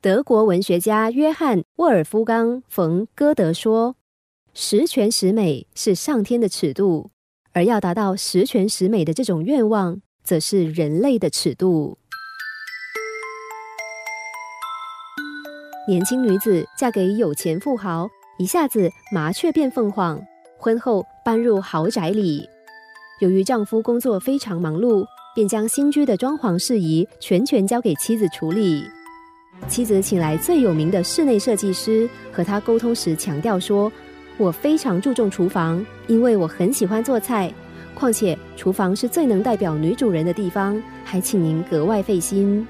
德国文学家约翰·沃尔夫冈·冯·歌德说：“十全十美是上天的尺度，而要达到十全十美的这种愿望，则是人类的尺度。”年轻女子嫁给有钱富豪，一下子麻雀变凤凰，婚后搬入豪宅里。由于丈夫工作非常忙碌，便将新居的装潢事宜全权交给妻子处理。妻子请来最有名的室内设计师，和他沟通时强调说：“我非常注重厨房，因为我很喜欢做菜。况且厨房是最能代表女主人的地方，还请您格外费心。”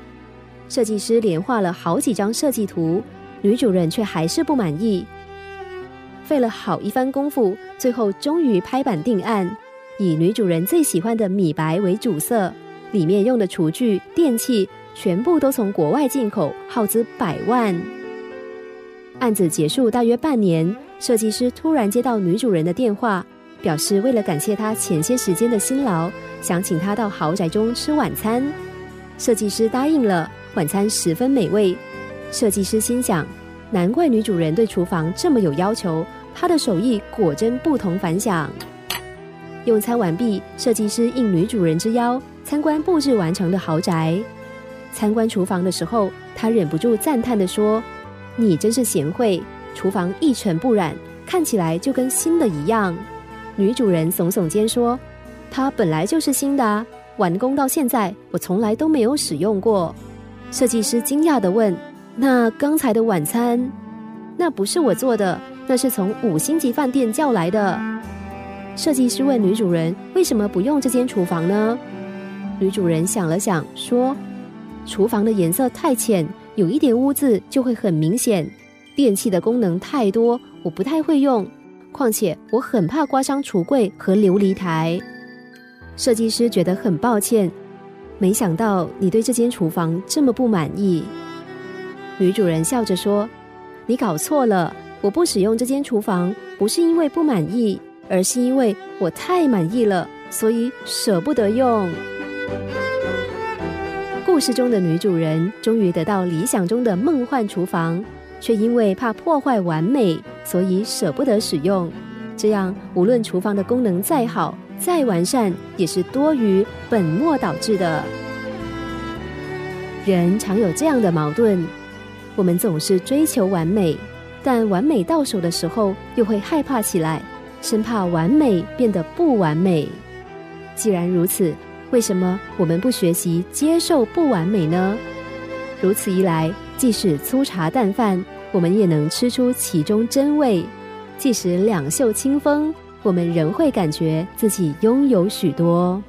设计师连画了好几张设计图，女主人却还是不满意。费了好一番功夫，最后终于拍板定案，以女主人最喜欢的米白为主色，里面用的厨具、电器。全部都从国外进口，耗资百万。案子结束大约半年，设计师突然接到女主人的电话，表示为了感谢她前些时间的辛劳，想请她到豪宅中吃晚餐。设计师答应了，晚餐十分美味。设计师心想，难怪女主人对厨房这么有要求，她的手艺果真不同凡响。用餐完毕，设计师应女主人之邀，参观布置完成的豪宅。参观厨房的时候，他忍不住赞叹的说：“你真是贤惠，厨房一尘不染，看起来就跟新的一样。”女主人耸耸肩说：“它本来就是新的啊，完工到现在，我从来都没有使用过。”设计师惊讶的问：“那刚才的晚餐，那不是我做的，那是从五星级饭店叫来的。”设计师问女主人：“为什么不用这间厨房呢？”女主人想了想说。厨房的颜色太浅，有一点污渍就会很明显。电器的功能太多，我不太会用。况且我很怕刮伤橱柜和琉璃台。设计师觉得很抱歉，没想到你对这间厨房这么不满意。女主人笑着说：“你搞错了，我不使用这间厨房，不是因为不满意，而是因为我太满意了，所以舍不得用。”故事中的女主人终于得到理想中的梦幻厨房，却因为怕破坏完美，所以舍不得使用。这样，无论厨房的功能再好、再完善，也是多余、本末倒置的。人常有这样的矛盾：我们总是追求完美，但完美到手的时候，又会害怕起来，生怕完美变得不完美。既然如此，为什么我们不学习接受不完美呢？如此一来，即使粗茶淡饭，我们也能吃出其中真味；即使两袖清风，我们仍会感觉自己拥有许多。